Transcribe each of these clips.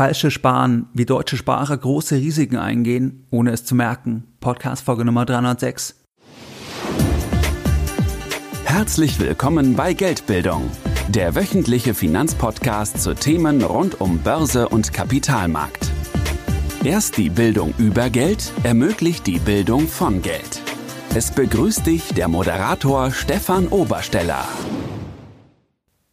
Falsche Sparen, wie deutsche Sparer große Risiken eingehen, ohne es zu merken. Podcast Folge Nummer 306. Herzlich willkommen bei Geldbildung, der wöchentliche Finanzpodcast zu Themen rund um Börse und Kapitalmarkt. Erst die Bildung über Geld ermöglicht die Bildung von Geld. Es begrüßt dich der Moderator Stefan Obersteller.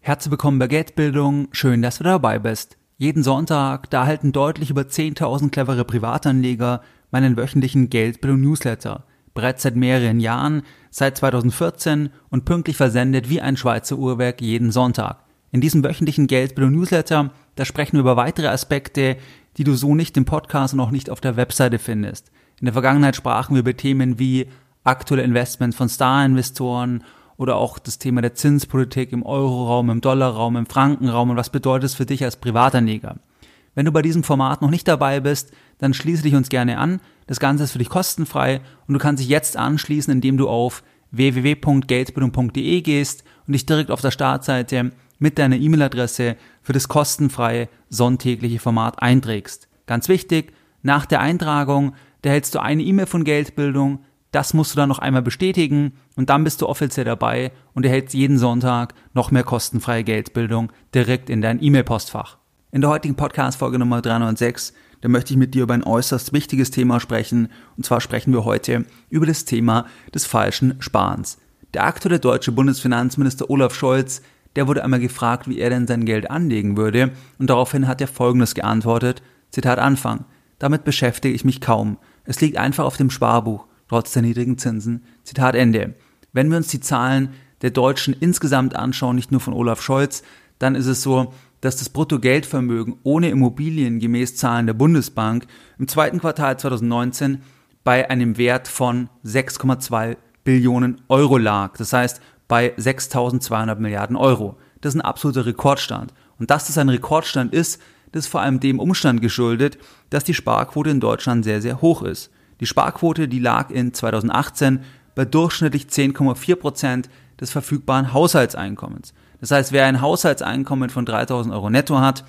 Herzlich willkommen bei Geldbildung, schön, dass du dabei bist. Jeden Sonntag, da erhalten deutlich über 10.000 clevere Privatanleger meinen wöchentlichen Geldbildung-Newsletter. Bereits seit mehreren Jahren, seit 2014 und pünktlich versendet wie ein Schweizer Uhrwerk jeden Sonntag. In diesem wöchentlichen Geldbildung-Newsletter, da sprechen wir über weitere Aspekte, die du so nicht im Podcast und auch nicht auf der Webseite findest. In der Vergangenheit sprachen wir über Themen wie aktuelle Investments von Star-Investoren oder auch das Thema der Zinspolitik im Euroraum, im Dollarraum, im Frankenraum und was bedeutet es für dich als Privatanleger. Wenn du bei diesem Format noch nicht dabei bist, dann schließe dich uns gerne an. Das Ganze ist für dich kostenfrei und du kannst dich jetzt anschließen, indem du auf www.geldbildung.de gehst und dich direkt auf der Startseite mit deiner E-Mail-Adresse für das kostenfreie sonntägliche Format einträgst. Ganz wichtig, nach der Eintragung erhältst du eine E-Mail von Geldbildung, das musst du dann noch einmal bestätigen und dann bist du offiziell dabei und erhältst jeden Sonntag noch mehr kostenfreie Geldbildung direkt in dein E-Mail-Postfach. In der heutigen Podcast-Folge Nummer 306, da möchte ich mit dir über ein äußerst wichtiges Thema sprechen. Und zwar sprechen wir heute über das Thema des falschen Sparens. Der aktuelle deutsche Bundesfinanzminister Olaf Scholz, der wurde einmal gefragt, wie er denn sein Geld anlegen würde. Und daraufhin hat er Folgendes geantwortet. Zitat Anfang. Damit beschäftige ich mich kaum. Es liegt einfach auf dem Sparbuch trotz der niedrigen Zinsen. Zitat Ende. Wenn wir uns die Zahlen der Deutschen insgesamt anschauen, nicht nur von Olaf Scholz, dann ist es so, dass das Bruttogeldvermögen ohne Immobilien gemäß Zahlen der Bundesbank im zweiten Quartal 2019 bei einem Wert von 6,2 Billionen Euro lag. Das heißt bei 6.200 Milliarden Euro. Das ist ein absoluter Rekordstand. Und dass das ein Rekordstand ist, das ist vor allem dem Umstand geschuldet, dass die Sparquote in Deutschland sehr, sehr hoch ist. Die Sparquote, die lag in 2018 bei durchschnittlich 10,4 Prozent des verfügbaren Haushaltseinkommens. Das heißt, wer ein Haushaltseinkommen von 3000 Euro netto hat,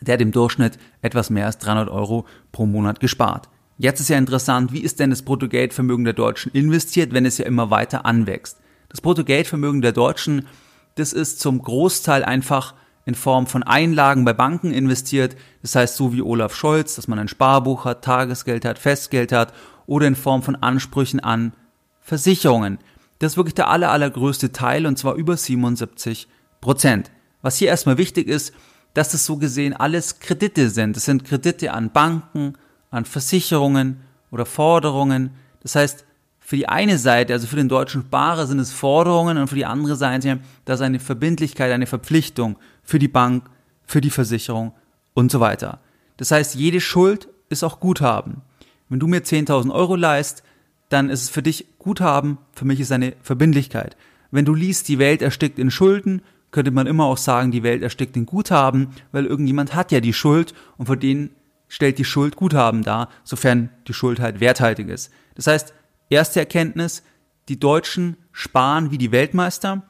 der hat im Durchschnitt etwas mehr als 300 Euro pro Monat gespart. Jetzt ist ja interessant, wie ist denn das Bruttogeldvermögen der Deutschen investiert, wenn es ja immer weiter anwächst? Das Bruttogeldvermögen der Deutschen, das ist zum Großteil einfach in Form von Einlagen bei Banken investiert. Das heißt, so wie Olaf Scholz, dass man ein Sparbuch hat, Tagesgeld hat, Festgeld hat oder in Form von Ansprüchen an Versicherungen. Das ist wirklich der aller, allergrößte Teil und zwar über 77 Prozent. Was hier erstmal wichtig ist, dass das so gesehen alles Kredite sind. Das sind Kredite an Banken, an Versicherungen oder Forderungen. Das heißt, für die eine Seite, also für den deutschen Sparer, sind es Forderungen und für die andere Seite, das ist eine Verbindlichkeit, eine Verpflichtung für die Bank, für die Versicherung und so weiter. Das heißt, jede Schuld ist auch Guthaben. Wenn du mir 10.000 Euro leist, dann ist es für dich Guthaben, für mich ist eine Verbindlichkeit. Wenn du liest, die Welt erstickt in Schulden, könnte man immer auch sagen, die Welt erstickt in Guthaben, weil irgendjemand hat ja die Schuld und für den stellt die Schuld Guthaben dar, sofern die Schuld halt werthaltig ist. Das heißt, Erste Erkenntnis, die Deutschen sparen wie die Weltmeister.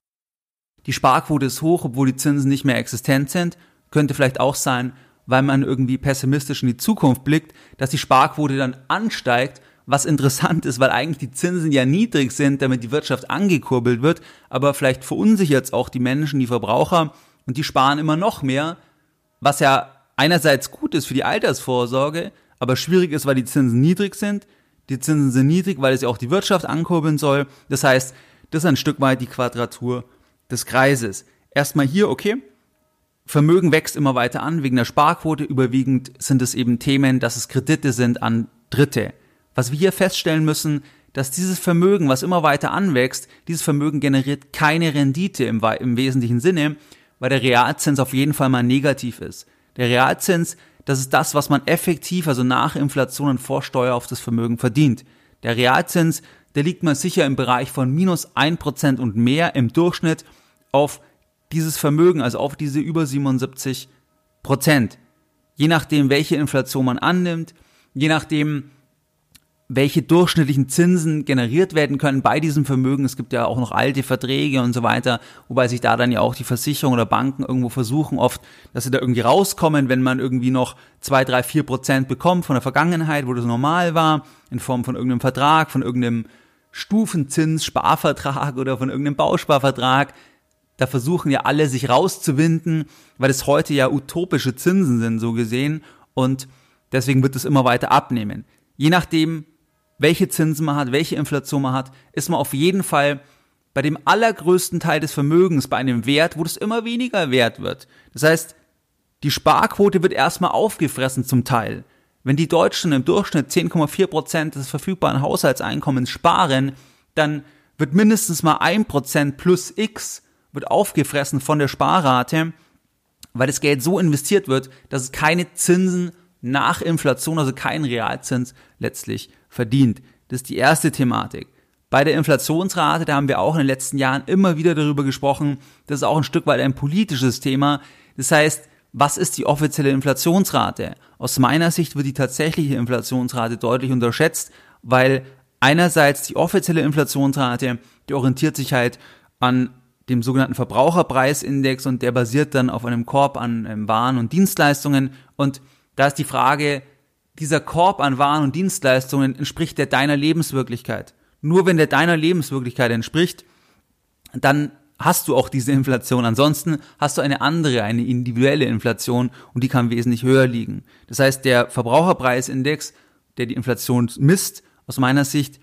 Die Sparquote ist hoch, obwohl die Zinsen nicht mehr existent sind. Könnte vielleicht auch sein, weil man irgendwie pessimistisch in die Zukunft blickt, dass die Sparquote dann ansteigt, was interessant ist, weil eigentlich die Zinsen ja niedrig sind, damit die Wirtschaft angekurbelt wird, aber vielleicht verunsichert es auch die Menschen, die Verbraucher und die sparen immer noch mehr, was ja einerseits gut ist für die Altersvorsorge, aber schwierig ist, weil die Zinsen niedrig sind. Die Zinsen sind niedrig, weil es ja auch die Wirtschaft ankurbeln soll. Das heißt, das ist ein Stück weit die Quadratur des Kreises. Erstmal hier, okay, Vermögen wächst immer weiter an wegen der Sparquote. Überwiegend sind es eben Themen, dass es Kredite sind an Dritte. Was wir hier feststellen müssen, dass dieses Vermögen, was immer weiter anwächst, dieses Vermögen generiert keine Rendite im, im wesentlichen Sinne, weil der Realzins auf jeden Fall mal negativ ist. Der Realzins das ist das, was man effektiv, also nach Inflation und Vorsteuer auf das Vermögen verdient. Der Realzins, der liegt mal sicher im Bereich von minus ein Prozent und mehr im Durchschnitt auf dieses Vermögen, also auf diese über 77 Prozent. Je nachdem, welche Inflation man annimmt, je nachdem, welche durchschnittlichen Zinsen generiert werden können bei diesem Vermögen. Es gibt ja auch noch alte Verträge und so weiter, wobei sich da dann ja auch die Versicherung oder Banken irgendwo versuchen oft, dass sie da irgendwie rauskommen, wenn man irgendwie noch zwei, drei, vier Prozent bekommt von der Vergangenheit, wo das normal war, in Form von irgendeinem Vertrag, von irgendeinem Stufenzins, Sparvertrag oder von irgendeinem Bausparvertrag. Da versuchen ja alle sich rauszuwinden, weil es heute ja utopische Zinsen sind, so gesehen. Und deswegen wird es immer weiter abnehmen. Je nachdem, welche Zinsen man hat, welche Inflation man hat, ist man auf jeden Fall bei dem allergrößten Teil des Vermögens bei einem Wert, wo das immer weniger wert wird. Das heißt, die Sparquote wird erstmal aufgefressen zum Teil. Wenn die Deutschen im Durchschnitt 10,4 Prozent des verfügbaren Haushaltseinkommens sparen, dann wird mindestens mal ein Prozent plus X wird aufgefressen von der Sparrate, weil das Geld so investiert wird, dass es keine Zinsen nach Inflation, also keinen Realzins letztlich verdient. Das ist die erste Thematik. Bei der Inflationsrate, da haben wir auch in den letzten Jahren immer wieder darüber gesprochen, das ist auch ein Stück weit ein politisches Thema. Das heißt, was ist die offizielle Inflationsrate? Aus meiner Sicht wird die tatsächliche Inflationsrate deutlich unterschätzt, weil einerseits die offizielle Inflationsrate, die orientiert sich halt an dem sogenannten Verbraucherpreisindex und der basiert dann auf einem Korb an ähm, Waren und Dienstleistungen und da ist die Frage, dieser Korb an Waren und Dienstleistungen entspricht der deiner Lebenswirklichkeit. Nur wenn der deiner Lebenswirklichkeit entspricht, dann hast du auch diese Inflation. Ansonsten hast du eine andere, eine individuelle Inflation und die kann wesentlich höher liegen. Das heißt, der Verbraucherpreisindex, der die Inflation misst, aus meiner Sicht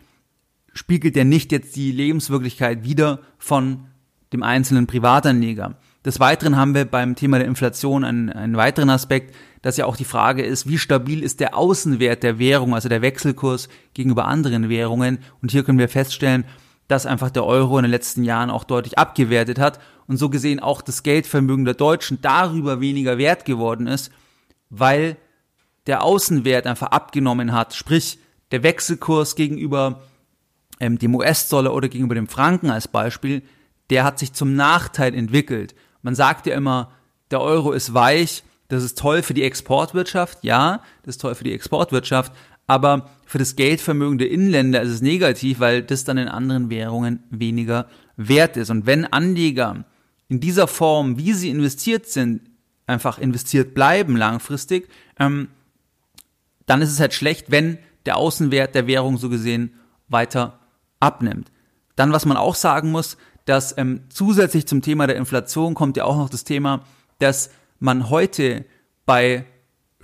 spiegelt der nicht jetzt die Lebenswirklichkeit wieder von dem einzelnen Privatanleger. Des Weiteren haben wir beim Thema der Inflation einen, einen weiteren Aspekt, dass ja auch die Frage ist, wie stabil ist der Außenwert der Währung, also der Wechselkurs gegenüber anderen Währungen. Und hier können wir feststellen, dass einfach der Euro in den letzten Jahren auch deutlich abgewertet hat und so gesehen auch das Geldvermögen der Deutschen darüber weniger wert geworden ist, weil der Außenwert einfach abgenommen hat, sprich der Wechselkurs gegenüber ähm, dem US-Dollar oder gegenüber dem Franken als Beispiel, der hat sich zum Nachteil entwickelt. Man sagt ja immer, der Euro ist weich, das ist toll für die Exportwirtschaft, ja, das ist toll für die Exportwirtschaft, aber für das Geldvermögen der Inländer ist es negativ, weil das dann in anderen Währungen weniger wert ist. Und wenn Anleger in dieser Form, wie sie investiert sind, einfach investiert bleiben langfristig, ähm, dann ist es halt schlecht, wenn der Außenwert der Währung so gesehen weiter abnimmt. Dann, was man auch sagen muss, dass ähm, zusätzlich zum Thema der Inflation kommt ja auch noch das Thema, dass man heute bei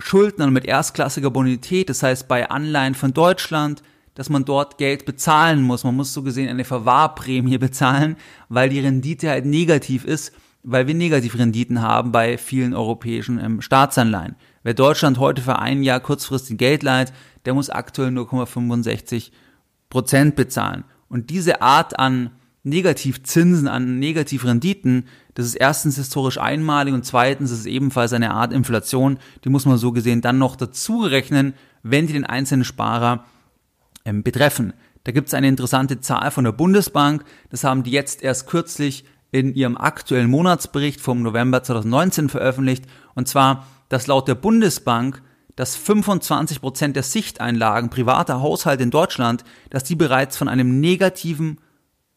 Schuldnern mit erstklassiger Bonität, das heißt bei Anleihen von Deutschland, dass man dort Geld bezahlen muss. Man muss so gesehen eine Verwahrprämie bezahlen, weil die Rendite halt negativ ist, weil wir Negativrenditen haben bei vielen europäischen ähm, Staatsanleihen. Wer Deutschland heute für ein Jahr kurzfristig Geld leiht, der muss aktuell 0,65 Prozent bezahlen. Und diese Art an Negativzinsen, an Negativrenditen, das ist erstens historisch einmalig und zweitens ist es ebenfalls eine Art Inflation, die muss man so gesehen dann noch dazu rechnen, wenn die den einzelnen Sparer ähm, betreffen. Da gibt es eine interessante Zahl von der Bundesbank, das haben die jetzt erst kürzlich in ihrem aktuellen Monatsbericht vom November 2019 veröffentlicht, und zwar, dass laut der Bundesbank dass 25 Prozent der Sichteinlagen privater Haushalte in Deutschland, dass die bereits von einem negativen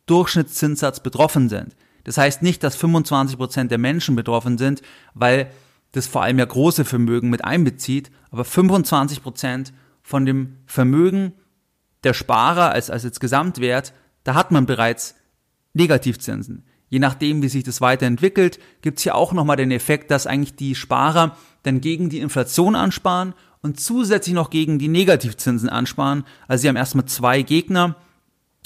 Durchschnittszinssatz betroffen sind. Das heißt nicht, dass 25 Prozent der Menschen betroffen sind, weil das vor allem ja große Vermögen mit einbezieht, aber 25 Prozent von dem Vermögen der Sparer als, als jetzt Gesamtwert, da hat man bereits Negativzinsen. Je nachdem, wie sich das weiterentwickelt, gibt es hier auch nochmal den Effekt, dass eigentlich die Sparer dann gegen die Inflation ansparen und zusätzlich noch gegen die Negativzinsen ansparen. Also sie haben erstmal zwei Gegner,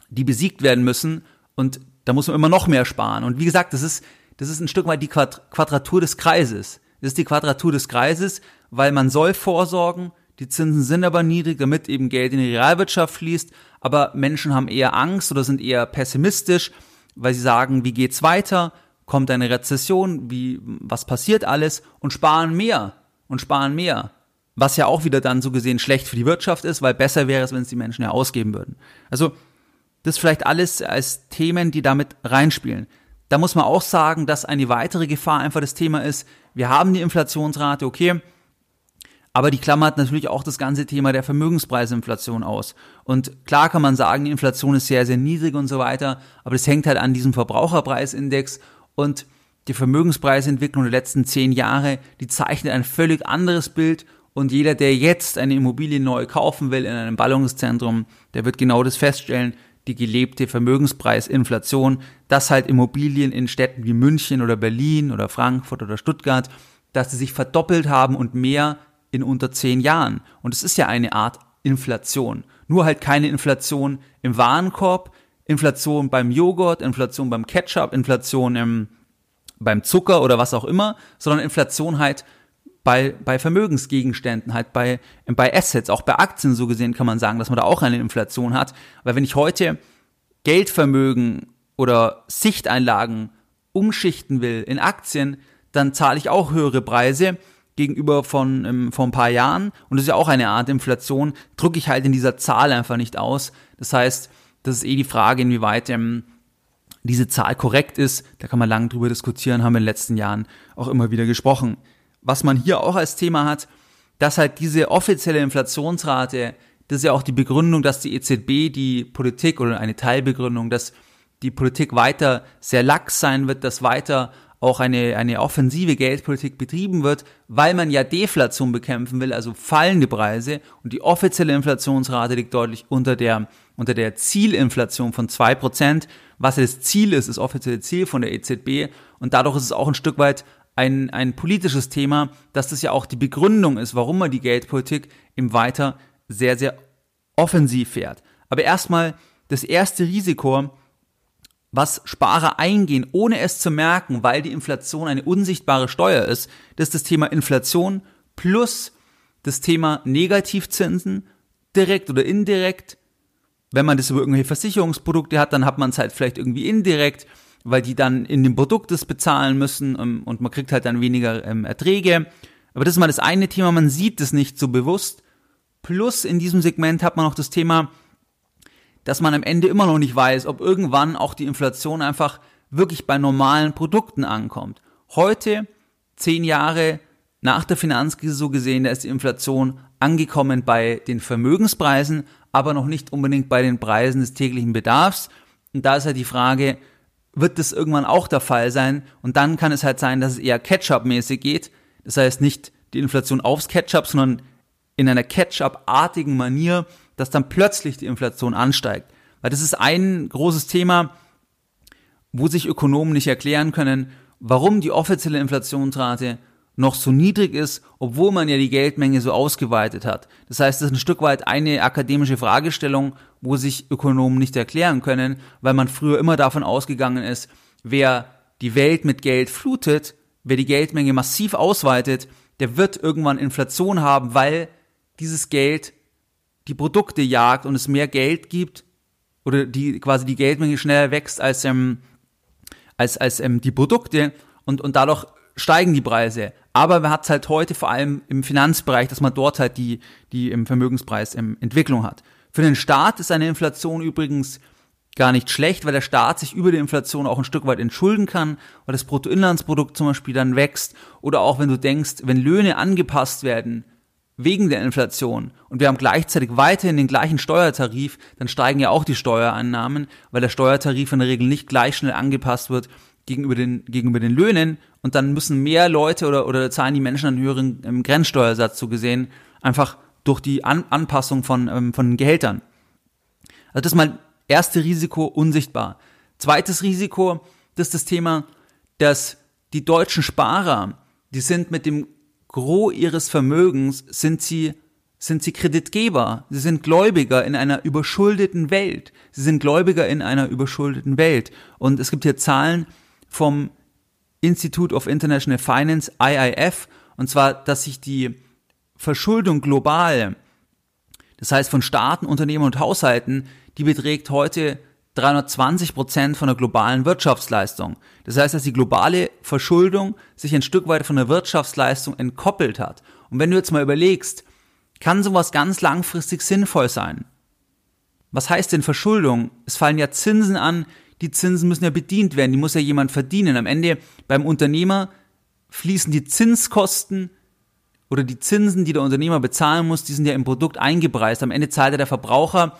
die besiegt werden müssen und da muss man immer noch mehr sparen. Und wie gesagt, das ist, das ist ein Stück weit die Quadratur des Kreises. Das ist die Quadratur des Kreises, weil man soll vorsorgen, die Zinsen sind aber niedrig, damit eben Geld in die Realwirtschaft fließt, aber Menschen haben eher Angst oder sind eher pessimistisch, weil sie sagen, wie geht's weiter? Kommt eine Rezession? Wie, was passiert alles? Und sparen mehr und sparen mehr. Was ja auch wieder dann so gesehen schlecht für die Wirtschaft ist, weil besser wäre es, wenn es die Menschen ja ausgeben würden. Also das vielleicht alles als Themen, die damit reinspielen. Da muss man auch sagen, dass eine weitere Gefahr einfach das Thema ist, wir haben die Inflationsrate, okay, Aber die klammert natürlich auch das ganze Thema der Vermögenspreisinflation aus. Und klar kann man sagen, die Inflation ist sehr, sehr niedrig und so weiter, aber das hängt halt an diesem Verbraucherpreisindex und die Vermögenspreisentwicklung der letzten zehn Jahre, die zeichnet ein völlig anderes Bild und jeder, der jetzt eine Immobilie neu kaufen will in einem Ballungszentrum, der wird genau das feststellen, die gelebte Vermögenspreisinflation, dass halt Immobilien in Städten wie München oder Berlin oder Frankfurt oder Stuttgart, dass sie sich verdoppelt haben und mehr in unter zehn Jahren. Und es ist ja eine Art Inflation. Nur halt keine Inflation im Warenkorb, Inflation beim Joghurt, Inflation beim Ketchup, Inflation im, beim Zucker oder was auch immer, sondern Inflation halt bei, bei Vermögensgegenständen, halt bei, bei Assets, auch bei Aktien so gesehen kann man sagen, dass man da auch eine Inflation hat. Weil wenn ich heute Geldvermögen oder Sichteinlagen umschichten will in Aktien, dann zahle ich auch höhere Preise, gegenüber von ähm, vor ein paar Jahren und das ist ja auch eine Art Inflation, drücke ich halt in dieser Zahl einfach nicht aus. Das heißt, das ist eh die Frage, inwieweit ähm, diese Zahl korrekt ist. Da kann man lange drüber diskutieren, haben wir in den letzten Jahren auch immer wieder gesprochen. Was man hier auch als Thema hat, dass halt diese offizielle Inflationsrate, das ist ja auch die Begründung, dass die EZB die Politik oder eine Teilbegründung, dass die Politik weiter sehr lax sein wird, dass weiter auch eine, eine offensive Geldpolitik betrieben wird, weil man ja Deflation bekämpfen will, also fallende Preise und die offizielle Inflationsrate liegt deutlich unter der, unter der Zielinflation von zwei Prozent. Was das Ziel ist, das offizielle Ziel von der EZB und dadurch ist es auch ein Stück weit ein, ein politisches Thema, dass das ja auch die Begründung ist, warum man die Geldpolitik im Weiter sehr, sehr offensiv fährt. Aber erstmal das erste Risiko, was Sparer eingehen, ohne es zu merken, weil die Inflation eine unsichtbare Steuer ist, das ist das Thema Inflation plus das Thema Negativzinsen, direkt oder indirekt. Wenn man das über irgendwelche Versicherungsprodukte hat, dann hat man es halt vielleicht irgendwie indirekt, weil die dann in dem Produkt das bezahlen müssen ähm, und man kriegt halt dann weniger ähm, Erträge. Aber das ist mal das eine Thema, man sieht es nicht so bewusst. Plus in diesem Segment hat man noch das Thema dass man am Ende immer noch nicht weiß, ob irgendwann auch die Inflation einfach wirklich bei normalen Produkten ankommt. Heute, zehn Jahre nach der Finanzkrise so gesehen, da ist die Inflation angekommen bei den Vermögenspreisen, aber noch nicht unbedingt bei den Preisen des täglichen Bedarfs. Und da ist halt die Frage, wird das irgendwann auch der Fall sein? Und dann kann es halt sein, dass es eher Ketchup-mäßig geht. Das heißt nicht die Inflation aufs Ketchup, sondern in einer Ketchup-artigen Manier dass dann plötzlich die Inflation ansteigt. Weil das ist ein großes Thema, wo sich Ökonomen nicht erklären können, warum die offizielle Inflationsrate noch so niedrig ist, obwohl man ja die Geldmenge so ausgeweitet hat. Das heißt, das ist ein Stück weit eine akademische Fragestellung, wo sich Ökonomen nicht erklären können, weil man früher immer davon ausgegangen ist, wer die Welt mit Geld flutet, wer die Geldmenge massiv ausweitet, der wird irgendwann Inflation haben, weil dieses Geld die Produkte jagt und es mehr Geld gibt oder die quasi die Geldmenge schneller wächst als ähm, als als ähm, die Produkte und und dadurch steigen die Preise. Aber man hat halt heute vor allem im Finanzbereich, dass man dort halt die die im Vermögenspreis ähm, Entwicklung hat. Für den Staat ist eine Inflation übrigens gar nicht schlecht, weil der Staat sich über die Inflation auch ein Stück weit entschulden kann, weil das Bruttoinlandsprodukt zum Beispiel dann wächst oder auch wenn du denkst, wenn Löhne angepasst werden wegen der Inflation und wir haben gleichzeitig weiterhin den gleichen Steuertarif, dann steigen ja auch die Steuereinnahmen, weil der Steuertarif in der Regel nicht gleich schnell angepasst wird gegenüber den, gegenüber den Löhnen und dann müssen mehr Leute oder, oder zahlen die Menschen einen höheren ähm, Grenzsteuersatz so gesehen, einfach durch die An Anpassung von, ähm, von Gehältern. Also das ist mal erste Risiko unsichtbar. Zweites Risiko, das ist das Thema, dass die deutschen Sparer, die sind mit dem Gros ihres Vermögens sind sie sind sie Kreditgeber, sie sind Gläubiger in einer überschuldeten Welt. Sie sind Gläubiger in einer überschuldeten Welt. Und es gibt hier Zahlen vom Institute of International Finance, IIF, und zwar, dass sich die Verschuldung global, das heißt von Staaten, Unternehmen und Haushalten, die beträgt heute 320 Prozent von der globalen Wirtschaftsleistung. Das heißt, dass die globale Verschuldung sich ein Stück weit von der Wirtschaftsleistung entkoppelt hat. Und wenn du jetzt mal überlegst, kann sowas ganz langfristig sinnvoll sein? Was heißt denn Verschuldung? Es fallen ja Zinsen an, die Zinsen müssen ja bedient werden, die muss ja jemand verdienen. Am Ende beim Unternehmer fließen die Zinskosten oder die Zinsen, die der Unternehmer bezahlen muss, die sind ja im Produkt eingepreist. Am Ende zahlt ja der Verbraucher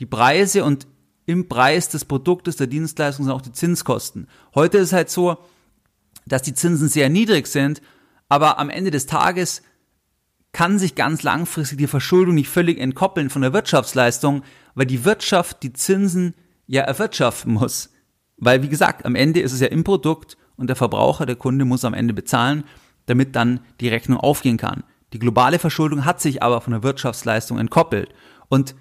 die Preise und im Preis des Produktes, der Dienstleistung sind auch die Zinskosten. Heute ist es halt so, dass die Zinsen sehr niedrig sind, aber am Ende des Tages kann sich ganz langfristig die Verschuldung nicht völlig entkoppeln von der Wirtschaftsleistung, weil die Wirtschaft die Zinsen ja erwirtschaften muss. Weil, wie gesagt, am Ende ist es ja im Produkt und der Verbraucher, der Kunde muss am Ende bezahlen, damit dann die Rechnung aufgehen kann. Die globale Verschuldung hat sich aber von der Wirtschaftsleistung entkoppelt. Und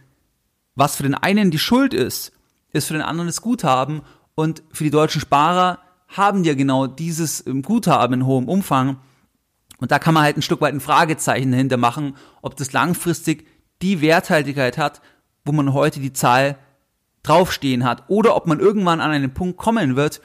was für den einen die Schuld ist, ist für den anderen das Guthaben. Und für die deutschen Sparer haben ja genau dieses ähm, Guthaben in hohem Umfang. Und da kann man halt ein Stück weit ein Fragezeichen dahinter machen, ob das langfristig die Werthaltigkeit hat, wo man heute die Zahl draufstehen hat. Oder ob man irgendwann an einen Punkt kommen wird,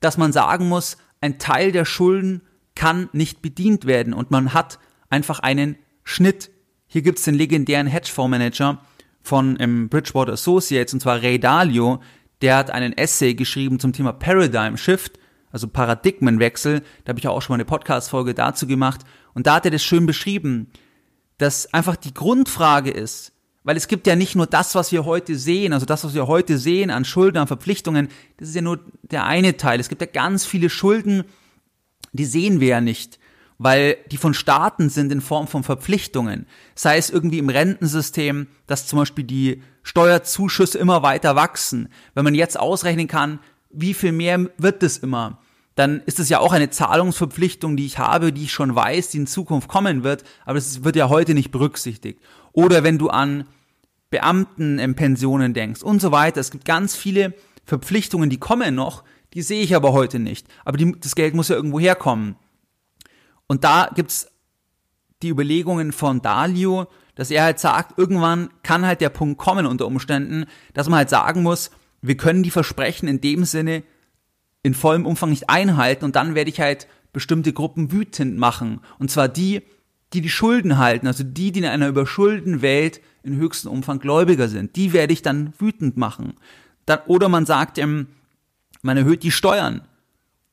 dass man sagen muss, ein Teil der Schulden kann nicht bedient werden und man hat einfach einen Schnitt. Hier gibt's den legendären Hedgefondsmanager von ähm, Bridgewater Associates und zwar Ray Dalio, der hat einen Essay geschrieben zum Thema Paradigm Shift, also Paradigmenwechsel. Da habe ich auch schon mal eine Podcast-Folge dazu gemacht. Und da hat er das schön beschrieben, dass einfach die Grundfrage ist, weil es gibt ja nicht nur das, was wir heute sehen, also das, was wir heute sehen an Schulden, an Verpflichtungen, das ist ja nur der eine Teil. Es gibt ja ganz viele Schulden, die sehen wir ja nicht, weil die von Staaten sind in Form von Verpflichtungen. Sei es irgendwie im Rentensystem, dass zum Beispiel die Steuerzuschüsse immer weiter wachsen. Wenn man jetzt ausrechnen kann, wie viel mehr wird es immer, dann ist es ja auch eine Zahlungsverpflichtung, die ich habe, die ich schon weiß, die in Zukunft kommen wird, aber es wird ja heute nicht berücksichtigt. Oder wenn du an Beamtenpensionen denkst und so weiter. Es gibt ganz viele Verpflichtungen, die kommen noch, die sehe ich aber heute nicht. Aber die, das Geld muss ja irgendwo herkommen. Und da gibt's die Überlegungen von Dalio, dass er halt sagt, irgendwann kann halt der Punkt kommen unter Umständen, dass man halt sagen muss, wir können die Versprechen in dem Sinne in vollem Umfang nicht einhalten und dann werde ich halt bestimmte Gruppen wütend machen. Und zwar die, die die Schulden halten, also die, die in einer überschuldeten Welt in höchstem Umfang Gläubiger sind. Die werde ich dann wütend machen. Dann, oder man sagt, ähm, man erhöht die Steuern.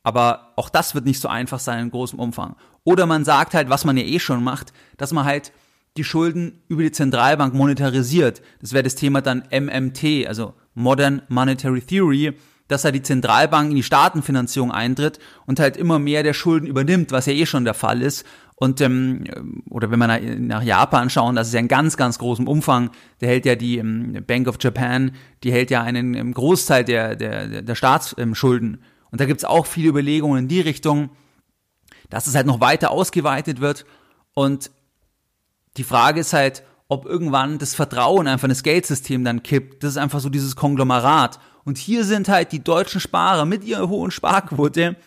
Aber auch das wird nicht so einfach sein in großem Umfang. Oder man sagt halt, was man ja eh schon macht, dass man halt die Schulden über die Zentralbank monetarisiert. Das wäre das Thema dann MMT, also Modern Monetary Theory, dass halt die Zentralbank in die Staatenfinanzierung eintritt und halt immer mehr der Schulden übernimmt, was ja eh schon der Fall ist. Und ähm, oder wenn man nach Japan schauen, das ist ja in ganz, ganz großem Umfang. Der hält ja die ähm, Bank of Japan, die hält ja einen ähm, Großteil der, der, der Staatsschulden. Und da gibt's auch viele Überlegungen in die Richtung, dass es halt noch weiter ausgeweitet wird. Und die Frage ist halt, ob irgendwann das Vertrauen einfach in das Geldsystem dann kippt. Das ist einfach so dieses Konglomerat. Und hier sind halt die deutschen Sparer mit ihrer hohen Sparquote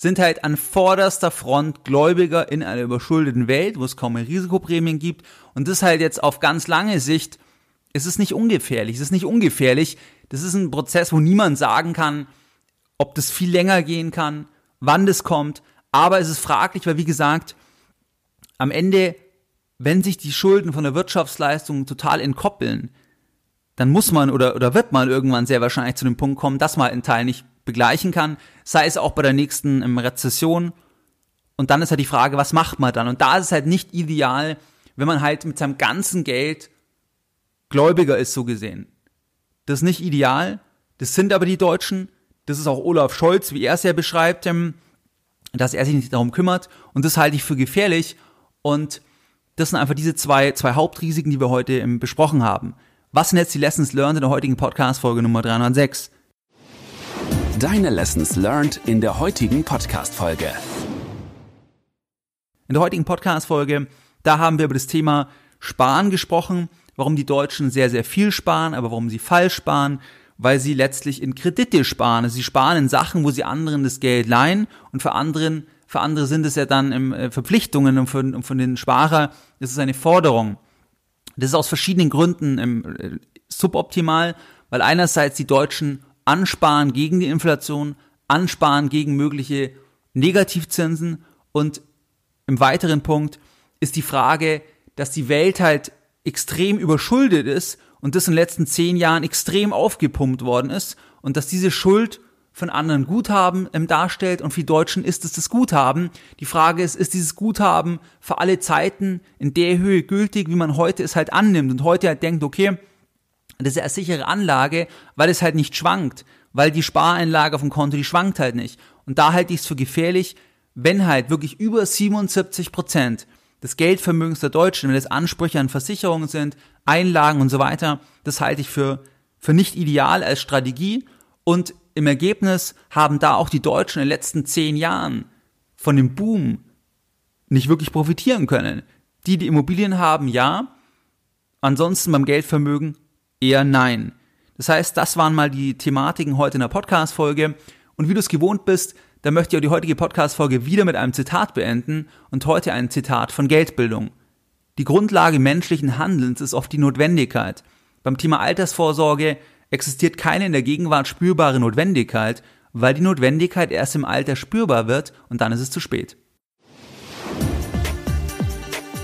sind halt an vorderster Front Gläubiger in einer überschuldeten Welt, wo es kaum mehr Risikoprämien gibt. Und das halt jetzt auf ganz lange Sicht, ist es nicht ungefährlich. Es ist nicht ungefährlich. Das ist ein Prozess, wo niemand sagen kann, ob das viel länger gehen kann, wann das kommt. Aber es ist fraglich, weil wie gesagt, am Ende, wenn sich die Schulden von der Wirtschaftsleistung total entkoppeln, dann muss man oder, oder wird man irgendwann sehr wahrscheinlich zu dem Punkt kommen, dass man einen Teil nicht begleichen kann, sei es auch bei der nächsten ähm, Rezession. Und dann ist halt die Frage, was macht man dann? Und da ist es halt nicht ideal, wenn man halt mit seinem ganzen Geld Gläubiger ist, so gesehen. Das ist nicht ideal. Das sind aber die Deutschen. Das ist auch Olaf Scholz, wie er es ja beschreibt, ähm, dass er sich nicht darum kümmert. Und das halte ich für gefährlich. Und das sind einfach diese zwei, zwei Hauptrisiken, die wir heute ähm, besprochen haben. Was sind jetzt die Lessons learned in der heutigen Podcast-Folge Nummer 306? Deine Lessons learned in der heutigen Podcast-Folge. In der heutigen Podcast-Folge, da haben wir über das Thema Sparen gesprochen, warum die Deutschen sehr, sehr viel sparen, aber warum sie falsch sparen, weil sie letztlich in Kredite sparen. Also sie sparen in Sachen, wo sie anderen das Geld leihen und für anderen, für andere sind es ja dann im, äh, Verpflichtungen und für, und von den Sparer ist es eine Forderung. Das ist aus verschiedenen Gründen äh, suboptimal, weil einerseits die Deutschen ansparen gegen die Inflation, ansparen gegen mögliche Negativzinsen und im weiteren Punkt ist die Frage, dass die Welt halt extrem überschuldet ist und das in den letzten zehn Jahren extrem aufgepumpt worden ist und dass diese Schuld von anderen Guthaben darstellt und für die Deutschen ist es das Guthaben. Die Frage ist, ist dieses Guthaben für alle Zeiten in der Höhe gültig, wie man heute es halt annimmt und heute halt denkt, okay, das ist eine sichere Anlage, weil es halt nicht schwankt, weil die Spareinlage auf dem Konto, die schwankt halt nicht. Und da halte ich es für gefährlich, wenn halt wirklich über 77 Prozent des Geldvermögens der Deutschen, wenn das Ansprüche an Versicherungen sind, Einlagen und so weiter, das halte ich für, für nicht ideal als Strategie. Und im Ergebnis haben da auch die Deutschen in den letzten zehn Jahren von dem Boom nicht wirklich profitieren können. Die, die Immobilien haben, ja. Ansonsten beim Geldvermögen eher nein. Das heißt, das waren mal die Thematiken heute in der Podcast-Folge. Und wie du es gewohnt bist, da möchte ich auch die heutige Podcast-Folge wieder mit einem Zitat beenden und heute ein Zitat von Geldbildung. Die Grundlage menschlichen Handelns ist oft die Notwendigkeit. Beim Thema Altersvorsorge existiert keine in der Gegenwart spürbare Notwendigkeit, weil die Notwendigkeit erst im Alter spürbar wird und dann ist es zu spät.